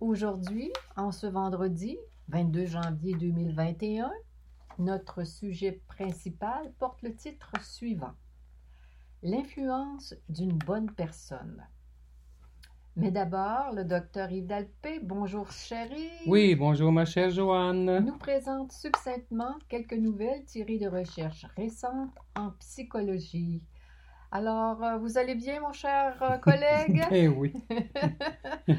Aujourd'hui, en ce vendredi 22 janvier 2021, notre sujet principal porte le titre suivant L'influence d'une bonne personne. Mais d'abord, le docteur Yves Dalpé, bonjour chérie. Oui, bonjour ma chère Joanne. Nous présente succinctement quelques nouvelles tirées de recherches récentes en psychologie. Alors, euh, vous allez bien, mon cher euh, collègue? eh oui.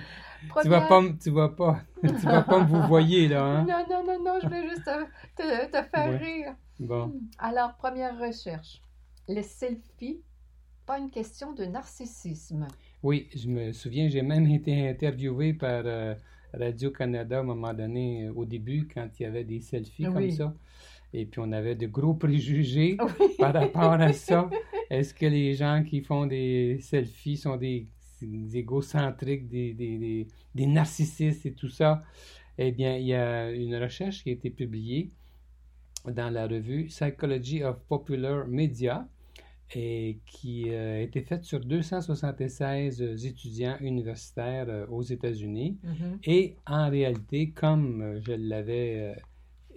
Tu vas pas, tu vas pas, tu vas pas me vous voyez là, hein? Non, non, non, non, je vais juste te, te, faire rire. Bon. Alors, première recherche. Le selfie, pas une question de narcissisme. Oui, je me souviens, j'ai même été interviewé par euh, Radio-Canada à un moment donné, au début, quand il y avait des selfies comme ça. Et puis, on avait de gros préjugés par rapport à ça. Est-ce que les gens qui font des selfies sont des, égocentriques, des, des, des, narcissistes et tout ça? Eh bien, il y a une recherche qui a été publiée dans la revue Psychology of Popular Media et qui euh, a été faite sur 276 étudiants universitaires euh, aux États-Unis. Mm-hmm. Et en réalité, comme euh, je l'avais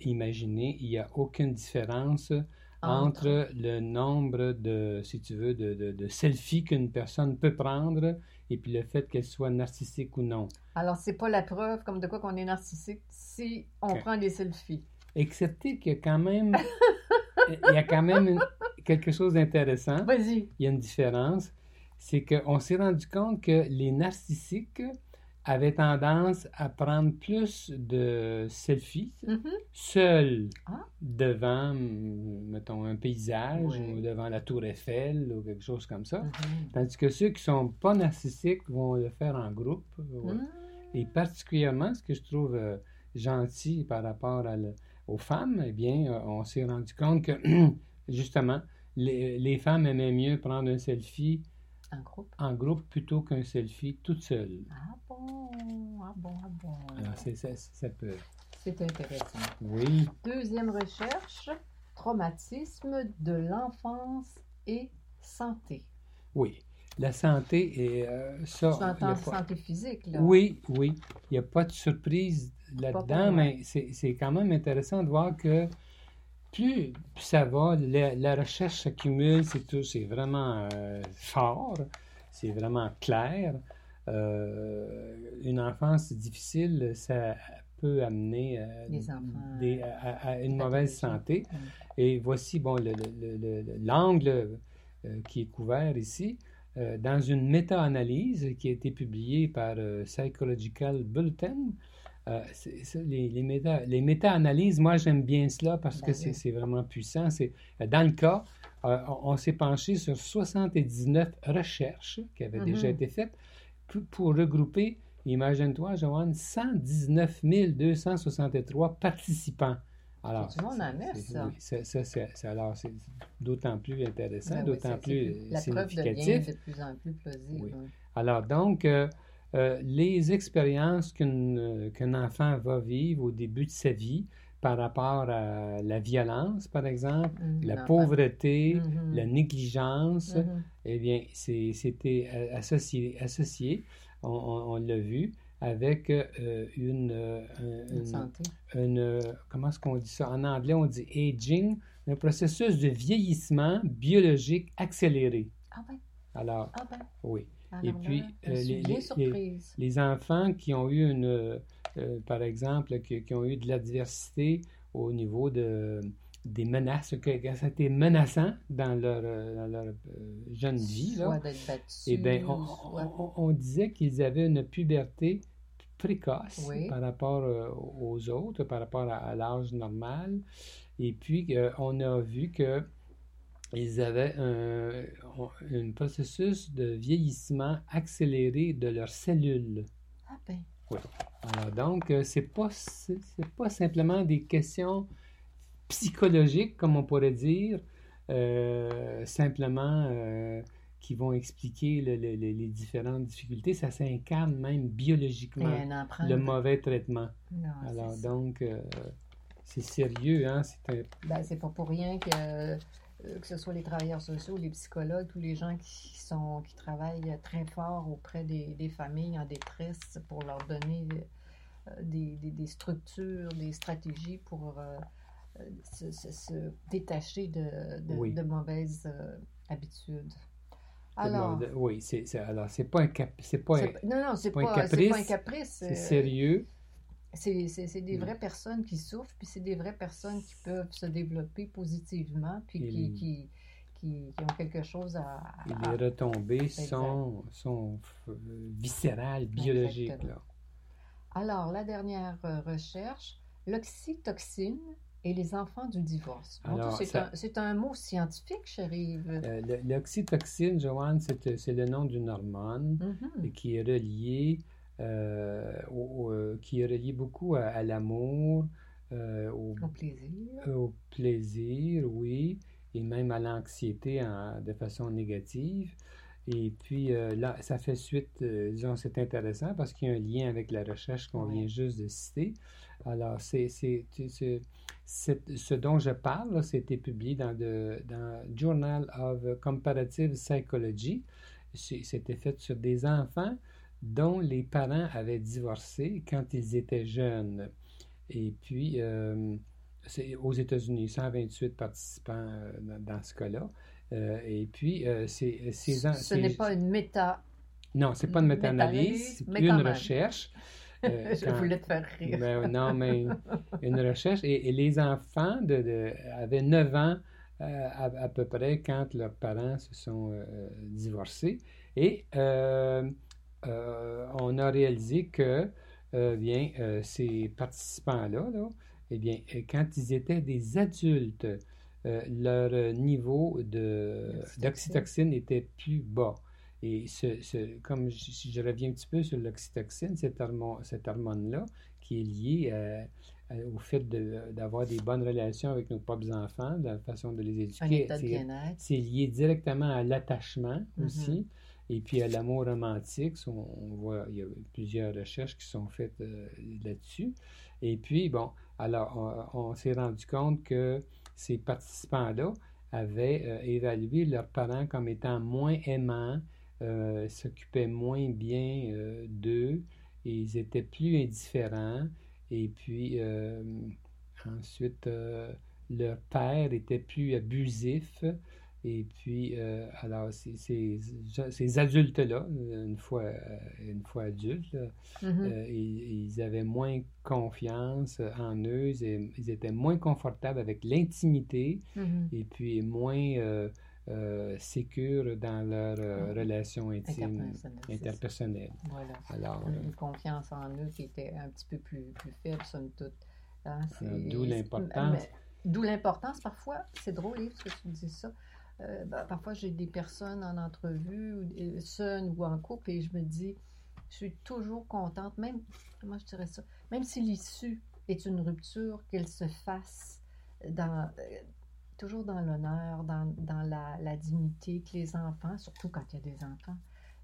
imaginé, il n'y a aucune différence entre... le nombre de, si tu veux, de, de, selfies qu'une personne peut prendre et puis le fait qu'elle soit narcissique ou non. Alors, c'est pas la preuve comme de quoi qu'on est narcissique si on prend des selfies. Excepté qu'il y a quand même, il y a quand même quelque chose d'intéressant. Vas-y. Il y a une différence. C'est qu'on s'est rendu compte que les narcissiques avaient tendance à prendre plus de selfies Mm-hmm. Ah. devant, mettons, un paysage Oui. ou devant la tour Eiffel ou quelque chose comme ça. Mhm. Tandis que ceux qui sont pas narcissiques vont le faire en groupe. Ouais. Mm. Et particulièrement, ce que je trouve euh, gentil par rapport à le- aux femmes, eh bien, euh, on s'est rendu compte que, justement, les, les femmes aimaient mieux prendre un selfie En groupe. en groupe plutôt qu'un selfie toute seule. Ah bon, ah bon, ah bon. Alors, c'est, ça, ça peut. C'est intéressant. Oui, Deuxième recherche, traumatisme de l'enfance et santé. oui. La santé et euh, ça. Tu entends santé physique, là? Oui, oui. Il n'y a pas de surprise là-dedans, mais c'est c'est quand même intéressant de voir que plus ça va, la, la recherche s'accumule, c'est tout, c'est vraiment euh, fort, c'est vraiment clair. Euh, une enfance difficile, ça peut amener euh, Des enfants, des- à, à une mauvaise santé. Et voici bon, le- le- le- le- l'angle euh, qui est couvert ici. euh, dans une méta-analyse qui a été publiée par euh, Psychological Bulletin. Euh, les, les, méta, les méta-analyses, moi j'aime bien cela parce que Ben c'est oui. c'est vraiment puissant. Euh, dans le cas, euh, on, on s'est penché sur 79 recherches qui avaient déjà Mhm. été faites pour, regrouper, imagine-toi, Joanne, 119 263 participants. Alors, Du monde en ça. oui, ça, ça, c'est- c'est- alors, c'est d'autant plus intéressant, Ben oui, d'autant c'est- plus La euh, preuve devient significatif. de plus en plus plausible. Oui. oui. Alors, donc, euh, euh, les expériences euh, qu'un enfant va vivre au début de sa vie par rapport à la violence, par exemple, Mhm, la pauvreté, Mhm. la négligence, Mhm. eh bien, c'était euh, associé, associé on, on- on l'a vu, avec euh, une, euh, un- Une une- santé. une, euh, comment est-ce qu'on dit ça? En anglais, on dit aging, un processus de vieillissement biologique accéléré. Ah ben, Alors, ah ben. oui. Alors Et puis, les- les-. Les enfants qui ont eu une, par exemple, qui, qui ont eu de l'adversité au niveau de, des menaces, que, ça a été menaçant dans leur, euh, dans leur euh, jeune vie, là. Soit d'être battu, Eh bien, on, soit- on- on disait qu'ils avaient une puberté précoce Oui. par rapport euh, aux autres, par rapport à, à l'âge normal. Et puis, euh, on a vu que ils avaient un, un processus de vieillissement accéléré de leurs cellules. Ah ben, Oui. Alors, donc, euh, c'est pas, pas simplement des questions psychologiques, comme on pourrait dire, euh, simplement euh, qui vont expliquer les différentes difficultés. Ça s'incarne même biologiquement, le mauvais traitement. Alors, donc, c'est sérieux, hein? C'est ben, c'est pas pour rien que que ce soit les travailleurs sociaux, les psychologues, tous les gens qui, sont, qui travaillent très fort auprès des, des familles en détresse pour leur donner euh, des, des, structures, des stratégies pour euh, se, se, détacher de, de, mauvaises euh, habitudes. Alors, oui, c'est alors c'est pas un cap, c'est pas, non non c'est pas, pas, un caprice, c'est sérieux. C'est des vraies personnes qui souffrent, puis c'est des vraies personnes qui peuvent se développer positivement, puis qui, qui, qui, ont quelque chose à... et les retombées sont, sont viscérales, biologiques. Là. Alors, la dernière euh, recherche, l'oxytoxine et les enfants du divorce. C'est un, mot scientifique, chérie. Euh, l'oxytoxine, Joanne, c'est le nom d'une hormone mm-hmm. qui est reliée euh, euh, qui est relié beaucoup à, l'amour, euh, au, plaisir. Au plaisir, oui, et même à l'anxiété de façon négative. Et puis là, ça fait suite, disons, c'est intéressant parce qu'il y a un lien avec la recherche qu'on vient juste de citer. Alors, c'est, ce dont je parle, c'était publié dans le dans Journal of Comparative Psychology. C'était fait sur des enfants dont les parents avaient divorcé quand ils étaient jeunes. Et puis, euh, c'est aux États-Unis, 128 participants euh, dans, ce cas-là. Euh, et puis, c'est, Ce n'est pas une méta... Non, c'est pas une méta-analyse, c'est une recherche. Je voulais te faire rire. Ben, non, mais une recherche. Et, les enfants de, avaient 9 ans à, peu près quand leurs parents se sont divorcés. Et euh, on a réalisé que euh, bien, euh, ces participants-là, eh bien, quand ils étaient des adultes, leur niveau d'oxytocine était plus bas. Et ce, comme si je reviens un petit peu sur l'oxytocine, cette, hormone-là, qui est liée au fait d'avoir des bonnes relations avec nos propres enfants, de la façon de les éduquer, c'est lié directement à l'attachement mm-hmm. aussi. Et puis à l'amour romantique, on, voit, il y a plusieurs recherches qui sont faites euh, là-dessus. Et puis, bon, alors on, s'est rendu compte que ces participants-là avaient euh, évalué leurs parents comme étant moins aimants, euh, s'occupaient moins bien d'eux, ils étaient plus indifférents. Et puis, ensuite, leur père était plus abusif. Et puis, euh, alors, ces, adultes-là, une fois, euh, une fois adultes, mm-hmm. euh, ils, avaient moins confiance en eux, ils, étaient moins confortables avec l'intimité mm-hmm. et puis moins euh, sécures dans leur mm-hmm. relation intime, interpersonnelle. Voilà. Alors, une confiance en eux qui était un petit peu plus, plus faible, somme toute. Hein, D'où l'importance. D'où l'importance, parfois, c'est drôle, Yves, que tu dis ça. Euh, ben, parfois, j'ai des personnes en entrevue, ou, seules ou en couple, et je me dis, je suis toujours contente, même, comment je dirais ça, même si l'issue est une rupture, qu'elle se fasse dans, euh, toujours dans l'honneur, dans, dans la, la, dignité, que les enfants, surtout quand il y a des enfants,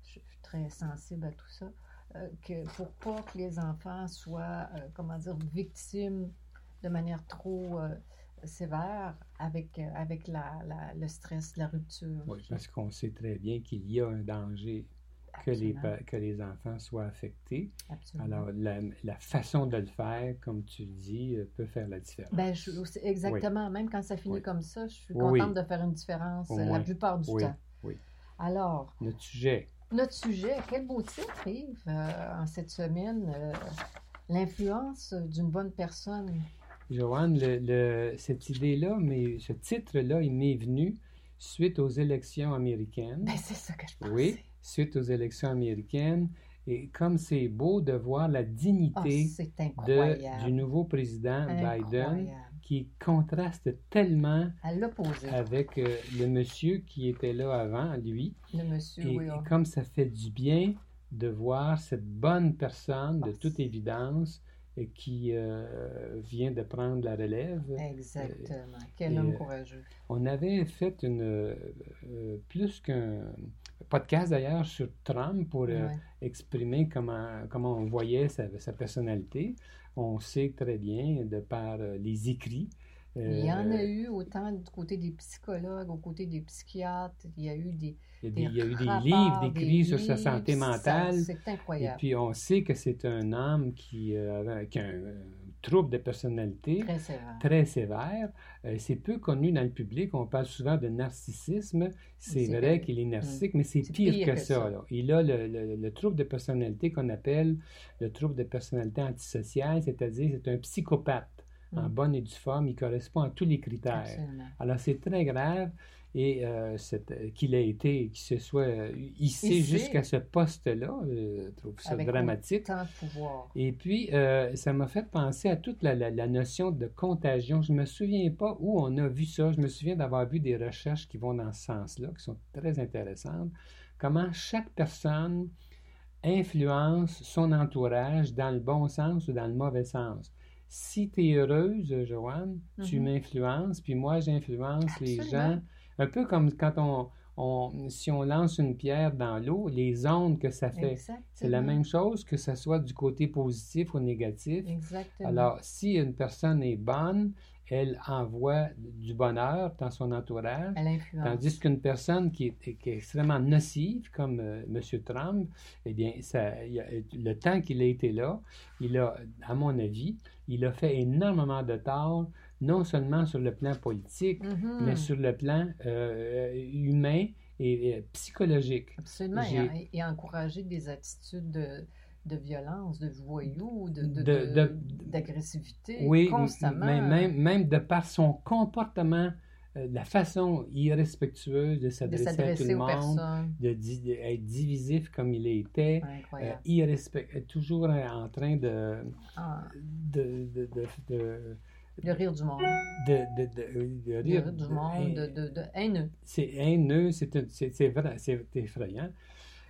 je suis très sensible à tout ça, euh, que pour pas que les enfants soient, comment dire, victimes de manière trop sévère avec, euh, avec la, le stress, la rupture. Oui, parce qu'on sait très bien qu'il y a un danger que les, que les enfants soient affectés. Absolument. Alors, la, la, façon de le faire, comme tu dis, euh, peut faire la différence. Ben, exactement. Même quand ça finit comme ça, je suis contente de faire une différence euh, la plupart du temps. Oui. Alors. Notre sujet. Notre sujet, quel beau titre, Yves, en cette semaine. L'influence d'une bonne personne. Joanne, le, cette idée-là, mais ce titre-là, il m'est venu suite aux élections américaines. Ben, c'est ça que je pensais. Oui, suite aux élections américaines. Et comme c'est beau de voir la dignité ah, de, du nouveau président Biden qui contraste tellement avec euh, le monsieur qui était là avant, lui. Le monsieur, et, oui. Et comme ça fait du bien de voir cette bonne personne, de toute évidence, qui euh, vient de prendre la relève. Exactement. Quel homme courageux. On avait fait une, plus qu'un podcast d'ailleurs sur Trump pour exprimer comment, comment on voyait sa, sa, personnalité. On sait très bien, de par les écrits, il y en a euh, eu autant du côté des psychologues, au côté des psychiatres. Il y a eu des. Il y a, eu des livres écrits sur sa santé mentale. C'est incroyable. Et puis on sait que c'est un homme qui, euh, qui a un, trouble de personnalité très sévère. Très sévère. Euh, c'est peu connu dans le public. On parle souvent de narcissisme. C'est vrai qu'il est narcissique, mais c'est pire, que, ça. Il a le, le, trouble de personnalité qu'on appelle le trouble de personnalité antisociale, c'est-à-dire c'est un psychopathe en mm. bonne et due forme, il correspond à tous les critères. Alors, c'est très grave et euh, qu'il ait été, qu'il se soit hissé jusqu'à ce poste-là, je trouve ça dramatique. Et puis, euh, ça m'a fait penser à toute la, la, notion de contagion. Je ne me souviens pas où on a vu ça. Je me souviens d'avoir vu des recherches qui vont dans ce sens-là, qui sont très intéressantes. Comment chaque personne influence son entourage dans le bon sens ou dans le mauvais sens si tu es heureuse, Joanne, tu mm-hmm. m'influences, puis moi, j'influence les gens. Un peu comme quand on, on, si on lance une pierre dans l'eau, les ondes que ça fait, c'est la même chose que ce soit du côté positif ou négatif. Exactement. Alors, si une personne est bonne, elle envoie du bonheur dans son entourage. Tandis qu'une personne qui est, extrêmement nocive, comme euh, M. Trump, eh bien, ça, le temps qu'il a été là, il a, à mon avis, il a fait énormément de tort, non seulement sur le plan politique, mm-hmm. mais sur le plan euh, humain et, psychologique. Absolument. Et, a encouragé des attitudes de de violence, de voyous, d'agressivité de, oui, constamment. même, même de par son comportement, euh, la façon irrespectueuse de s'adresser à tout le monde, d'être divisif comme il était, euh, irrespect, toujours en train de, ah. de, de, de rire du monde. De, de, de rire, du monde, de, de, haineux. C'est haineux, c'est vrai, c'est effrayant.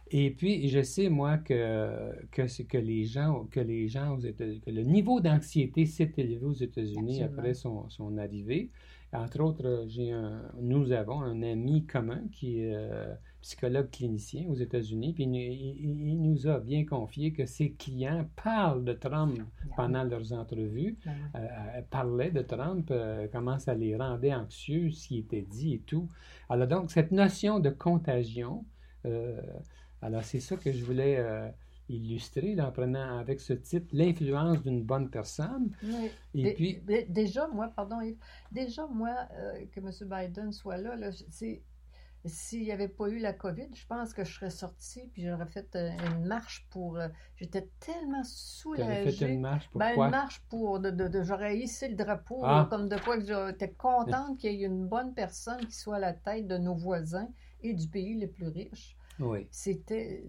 Et puis, je sais, moi, que, que, que les gens, que les gens aux États, que le niveau d'anxiété s'est élevé aux États-Unis après son, son, arrivée. Entre autres, j'ai nous avons un ami commun qui est euh, psychologue clinicien aux États-Unis, puis il, nous a bien confié que ses clients parlent de Trump pendant leurs entrevues, ben euh, euh, parlaient de Trump, comment ça les rendait anxieux, ce qui était dit et tout. Alors donc, cette notion de contagion, alors, c'est ça que je voulais euh, illustrer en prenant avec ce titre l'influence d'une bonne personne. Oui. Et puis. Déjà, moi, pardon, Yves, déjà, moi, euh, que M. Biden soit là, là c'est. S'il n'y avait pas eu la COVID, je pense que je serais sortie puis j'aurais fait euh, une marche pour. J'étais tellement soulagée. fait une marche pour ben, Une marche pour. De, de, j'aurais hissé le drapeau, ah. comme de quoi j'étais contente qu'il y ait une bonne personne qui soit à la tête de nos voisins et du pays le plus riche. C'était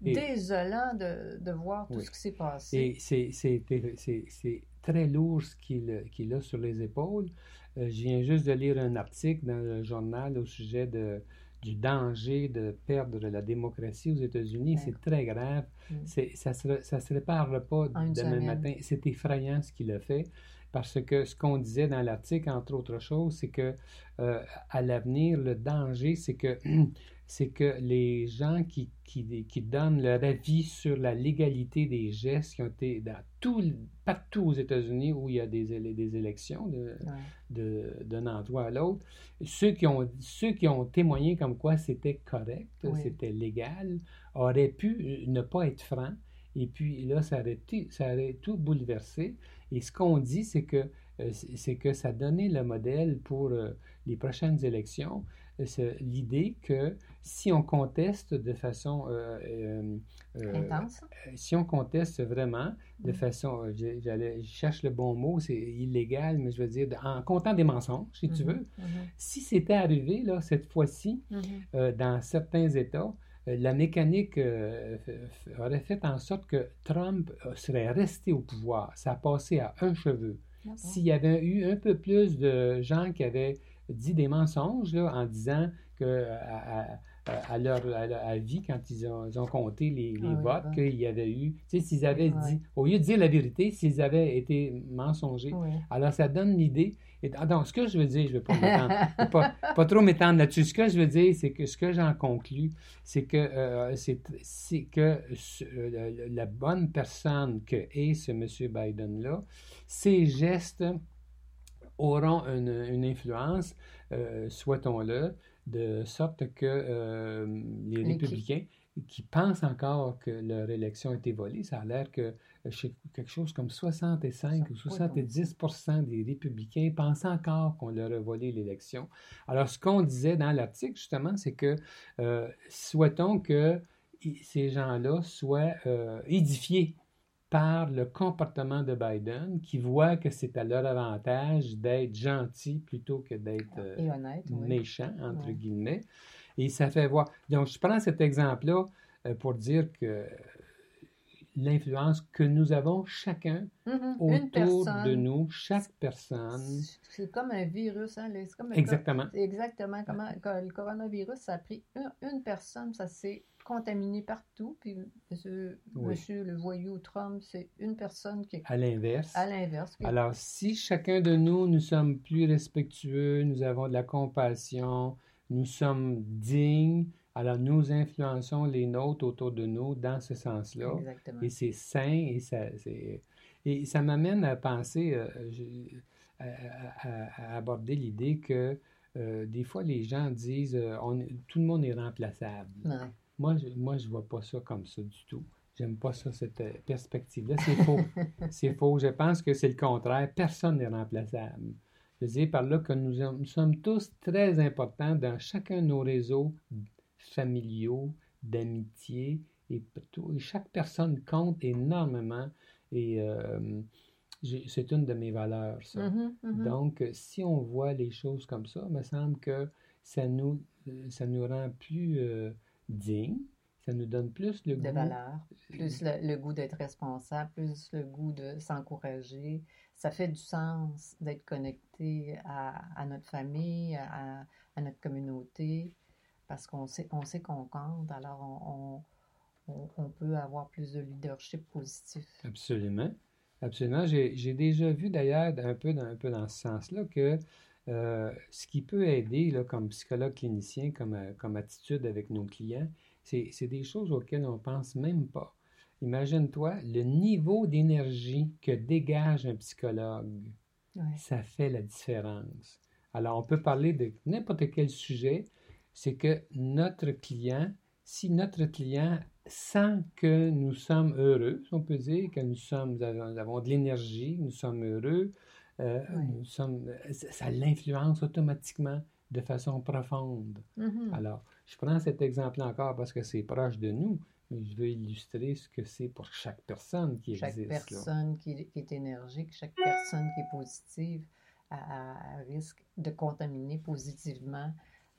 désolant de, de, voir tout ce qui s'est passé. Et c'est très lourd ce qu'il a sur les épaules. Euh, je viens juste de lire un article dans le journal au sujet de, du danger de perdre la démocratie aux États-Unis. C'est très grave. Mm. Ça ne se, ça se répare pas demain matin. C'est effrayant ce qu'il a fait. Parce que ce qu'on disait dans l'article, entre autres choses, c'est que euh, à l'avenir, le danger, c'est que c'est que les gens qui, qui, qui, donnent leur avis sur la légalité des gestes qui ont été dans tout, partout aux États-Unis où il y a des, des élections d'un de, endroit à l'autre, ceux, qui ont, ceux qui ont témoigné comme quoi c'était correct, c'était légal, auraient pu ne pas être francs. Et puis là, ça aurait, ça aurait tout bouleversé. Et ce qu'on dit, c'est que, euh, c'est que ça donnait le modèle pour euh, les prochaines élections l'idée que si on conteste de façon euh, euh, euh, intense, si on conteste vraiment de mm. façon, j'allais, je cherche le bon mot, c'est illégal, mais je veux dire en comptant des mensonges, si tu mm-hmm. veux. Mm-hmm. Si c'était arrivé là cette fois-ci mm-hmm. dans certains États, la mécanique aurait fait en sorte que Trump serait resté au pouvoir. Ça a passé à un cheveu. S'il y avait eu un peu plus de gens qui avaient dit des mensonges là, en disant que à à, vie quand ils ont, compté les, les votes qu'il y avait eu. Tu sais, s'ils avaient dit, au lieu de dire la vérité, s'ils avaient été mensongers. Alors, ça donne l'idée. Donc, ce que je veux dire, je ne vais pas, pas, trop m'étendre là-dessus. Ce que je veux dire, c'est que ce que j'en conclus, c'est que, euh, c'est que la bonne personne que est ce M. Biden-là, ses gestes auront une, influence, euh, souhaitons-le, de sorte que euh, les républicains qui pensent encore que leur élection a été volée, ça a l'air que euh, quelque chose comme 65 ou 70% des républicains pensent encore qu'on leur a volé l'élection. Alors, ce qu'on disait dans l'article, justement, c'est que souhaitons que ces gens-là soient édifiés par le comportement de Biden, qui voit que c'est à leur avantage d'être gentil plutôt que d'être euh, méchant, entre guillemets. Et ça fait voir. Donc, je prends cet exemple-là euh, pour dire que l'influence que nous avons chacun mm-hmm. autour de nous, chaque personne. C'est comme un virus. Hein? Comme exactement. exactement. Comment, le coronavirus, ça a pris une personne, ça s'est contaminé partout. Puis monsieur, monsieur le voyou Trump, c'est une personne qui est à l'inverse. À l'inverse. Alors, si chacun de nous, nous sommes plus respectueux, nous avons de la compassion, nous sommes dignes, alors nous influençons les nôtres autour de nous dans ce sens-là. Et c'est sain et ça, et ça m'amène à penser, euh, à, aborder l'idée que euh, des fois les gens disent euh, on, tout le monde est remplaçable. Moi, je, moi, je vois pas ça comme ça du tout. J'aime pas ça, cette euh, perspective-là. C'est faux. c'est faux. Je pense que c'est le contraire. Personne n'est remplaçable. Je dis par là que nous, sommes tous très importants dans chacun de nos réseaux familiaux, d'amitié, et, et, chaque personne compte énormément. Et euh, c'est une de mes valeurs, ça. Mm-hmm, mm-hmm. Donc, si on voit les choses comme ça, il me semble que ça nous, ça nous rend plus euh, digne. Ça nous donne plus le goût. De valeur, plus le, goût d'être responsable, plus le goût de s'encourager. Ça fait du sens d'être connecté à, notre famille, à, notre communauté, parce qu'on sait qu'on sait qu'on compte, alors on, on, peut avoir plus de leadership positif. Absolument. Absolument. J'ai déjà vu d'ailleurs un peu, dans, un peu dans ce sens-là que euh, ce qui peut aider là, comme psychologue clinicien, comme, euh, comme attitude avec nos clients, c'est des choses auxquelles on ne pense même pas. Imagine-toi le niveau d'énergie que dégage un psychologue. Ça fait la différence. Alors, on peut parler de n'importe quel sujet. C'est que notre client, si notre client sent que nous sommes heureux, on peut dire, que nous, sommes, nous avons de l'énergie, nous sommes heureux, euh, ça l'influence automatiquement de façon profonde. Mm-hmm. Alors, je prends cet exemple encore parce que c'est proche de nous, mais je veux illustrer ce que c'est pour chaque personne qui chaque existe. Chaque personne qui, est énergique, chaque personne qui est positive risque de contaminer positivement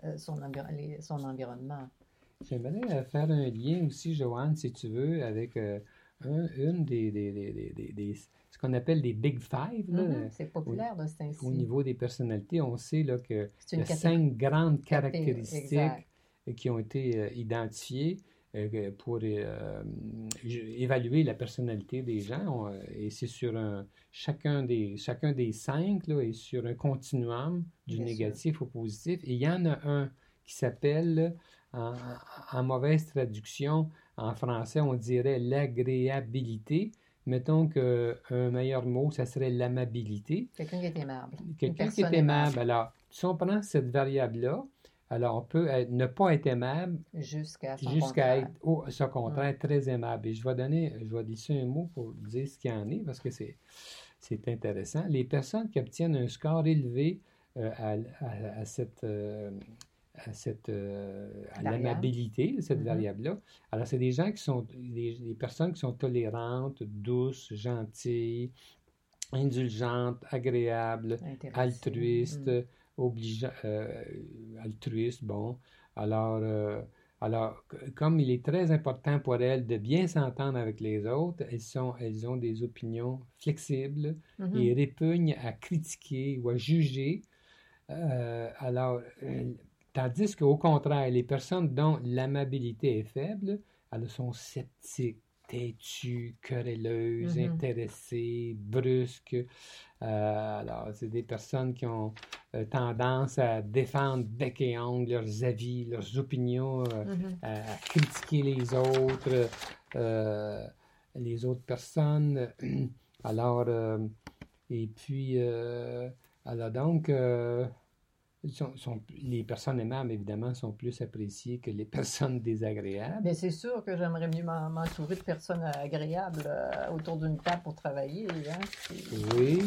euh, son, son environnement. J'aimerais faire un lien aussi, Joanne, si tu veux, avec euh, une des, des, des ce qu'on appelle les Big Five. Mm-hmm. c'est populaire de ainsi. Au niveau des personnalités, on sait là, que y a cinq grandes caractéristiques qui ont été euh, identifiées euh, pour euh, évaluer la personnalité des gens. et c'est sur un, chacun, des, chacun des cinq là, est sur un continuum du négatif au positif. Et il y en a un qui s'appelle, en mauvaise traduction, en français, on dirait l'agréabilité mettons qu'un meilleur mot, ça serait l'amabilité. Quelqu'un qui est aimable. Quelqu'un qui est aimable. Alors, si on prend cette variable-là, alors on peut ne pas être aimable jusqu'à être au son contraire très aimable. Et je vais donner, je vais dire un mot pour dire ce qu'il y en est parce que c'est intéressant. Les personnes qui obtiennent un score élevé euh, à, cette euh, à, cette, euh, l'amabilité de cette mm-hmm. variable-là. Alors, c'est des gens qui sont, des, personnes qui sont tolérantes, douces, gentilles, indulgentes, agréables, altruistes, mm. euh, altruistes, bon. Alors, euh, alors, comme il est très important pour elles de bien s'entendre avec les autres, elles, sont, elles ont des opinions flexibles mm-hmm. et répugnent à critiquer ou à juger. alors, tandis qu'au contraire, les personnes dont l'amabilité est faible, elles sont sceptiques, têtues, querelleuses, mm-hmm. intéressées, brusques. Euh, alors, c'est des personnes qui ont euh, tendance à défendre bec et ongle leurs avis, leurs opinions, mm-hmm. à, critiquer les autres, les autres personnes. Alors, et puis, alors donc, les personnes aimables, évidemment, sont plus appréciées que les personnes désagréables. Mais c'est sûr que j'aimerais mieux m'entourer de personnes agréables euh, autour d'une table pour travailler. Hein? Oui,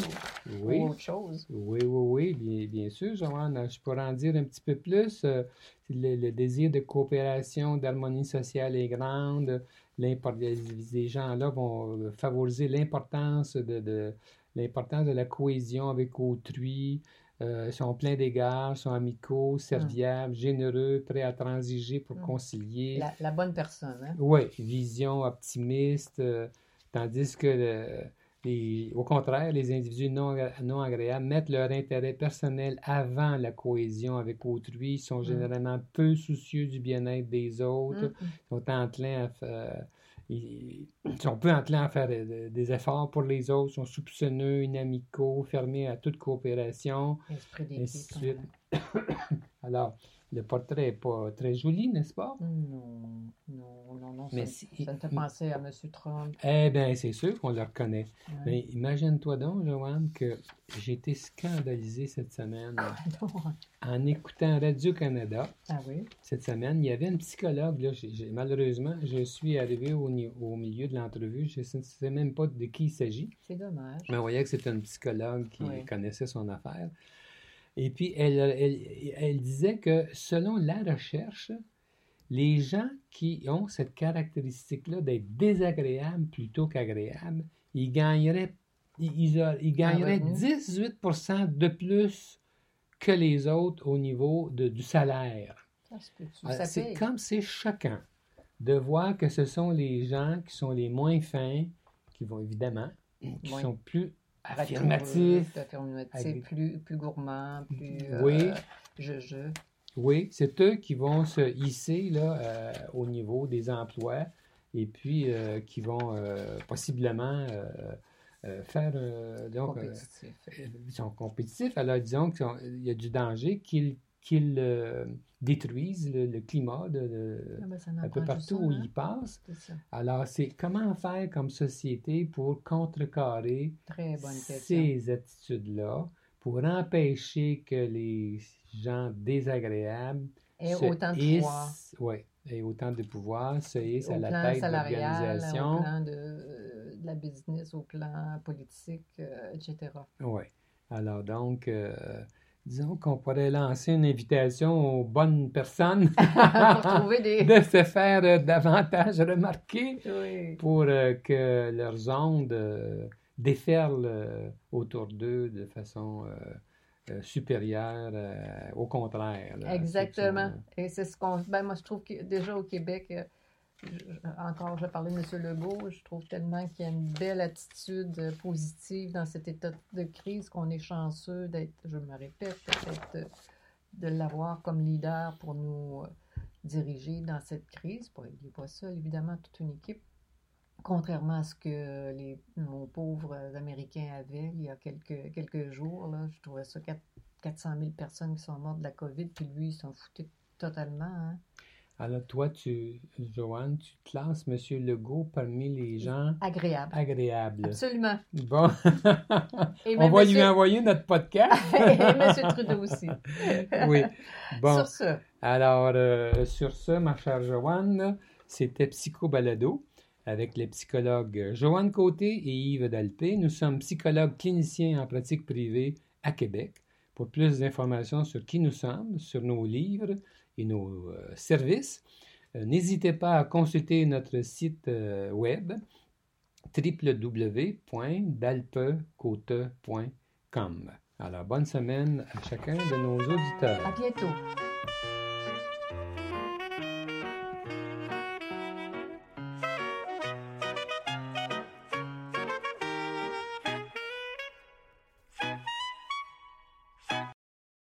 oui. Ou autre chose. Oui, oui, oui, bien, sûr, Joanne. Je pourrais en dire un petit peu plus. Euh, le, désir de coopération, d'harmonie sociale est grande. Les gens-là vont favoriser l'importance de l'importance de la cohésion avec autrui. Euh, sont pleins d'égards, sont amicaux, hum. serviables, généreux, prêts à transiger pour hum. concilier. La, bonne personne. Hein? Oui, vision optimiste. Euh, tandis que, au contraire, les individus non, non, agréables mettent leur intérêt personnel avant la cohésion avec autrui, sont hum. généralement peu soucieux du bien-être des autres, sont enclins à, ils sont peu enclins à faire des efforts pour les autres, sont soupçonneux, inamicaux, fermés à toute coopération, et ainsi de suite. Alors, le portrait n'est pas très joli, n'est-ce pas? Non, non, non, non. Mais ça, ça me fait penser à M. Trump. Eh bien, c'est sûr qu'on le reconnaît. Mais imagine-toi donc, Joanne, que j'ai été scandalisé cette semaine en écoutant Radio-Canada. Ah oui? Cette semaine, il y avait une psychologue. Là, malheureusement, je suis arrivé au, au milieu de l'entrevue. Je ne sais même pas de qui il s'agit. C'est dommage. Mais on voyait que c'était une psychologue qui connaissait son affaire. Et puis, elle, elle, disait que selon la recherche, les gens qui ont cette caractéristique-là d'être désagréables plutôt qu'agréables, ils gagneraient, ils, ils gagneraient 18 ah de plus que les autres au niveau de, du salaire. C'est comme c'est choquant de voir que ce sont les gens qui sont les moins fins, qui vont évidemment, qui sont plus affirmatif. affirmatif plus, plus gourmand, plus oui. Euh, je, je. Oui, c'est eux qui vont se hisser là, euh, au niveau des emplois et puis euh, qui vont possiblement faire. donc, ils sont compétitifs. Alors, disons qu'il y a du danger qu'ils qu'ils détruisent le, climat de, ah, ben, un peu partout où hein. ils passent. Alors, c'est comment faire comme société pour contrecarrer ces attitudes-là, pour empêcher que les gens désagréables aient autant de pouvoir. Oui, et autant de pouvoir se hissent à la tête de l'organisation. Au plan de, la business, au plan politique, euh, etc. Oui. Alors donc, euh, disons qu'on pourrait lancer une invitation aux bonnes personnes de se faire euh, davantage remarquer pour euh, que leurs ondes euh, déferlent autour d'eux de façon supérieure, au contraire. Exactement. Et c'est ce qu'on. Ben, moi, je trouve que déjà au Québec, encore, je parlais de M. Legault, je trouve tellement qu'il y a une belle attitude positive dans cet état de crise qu'on est chanceux d'être, je me répète, peut-être de l'avoir comme leader pour nous euh, diriger dans cette crise. il n'est pas seul, évidemment, toute une équipe. Contrairement à ce que les, nos pauvres Américains avaient il y a quelques, quelques jours, là, je trouvais ça 400 000 personnes qui sont mortes de la COVID, puis lui, il s'en foutait totalement. Hein. Alors, toi, tu, Joanne, tu classes M. Legault parmi les gens agréables. agréables. Absolument. Bon. On va lui envoyer notre podcast. Et M. Trudeau aussi. oui. Bon. Sur ce. Alors, euh, sur ce, ma chère Joanne, c'était Psycho Balado avec les psychologues Joanne Côté et Yves Dalpé. Nous sommes psychologues cliniciens en pratique privée à Québec. Pour plus d'informations sur qui nous sommes, sur nos livres, nos euh, services, euh, n'hésitez pas à consulter notre site euh, web www.dalpecote.com. Alors, bonne semaine à chacun de nos auditeurs. À bientôt.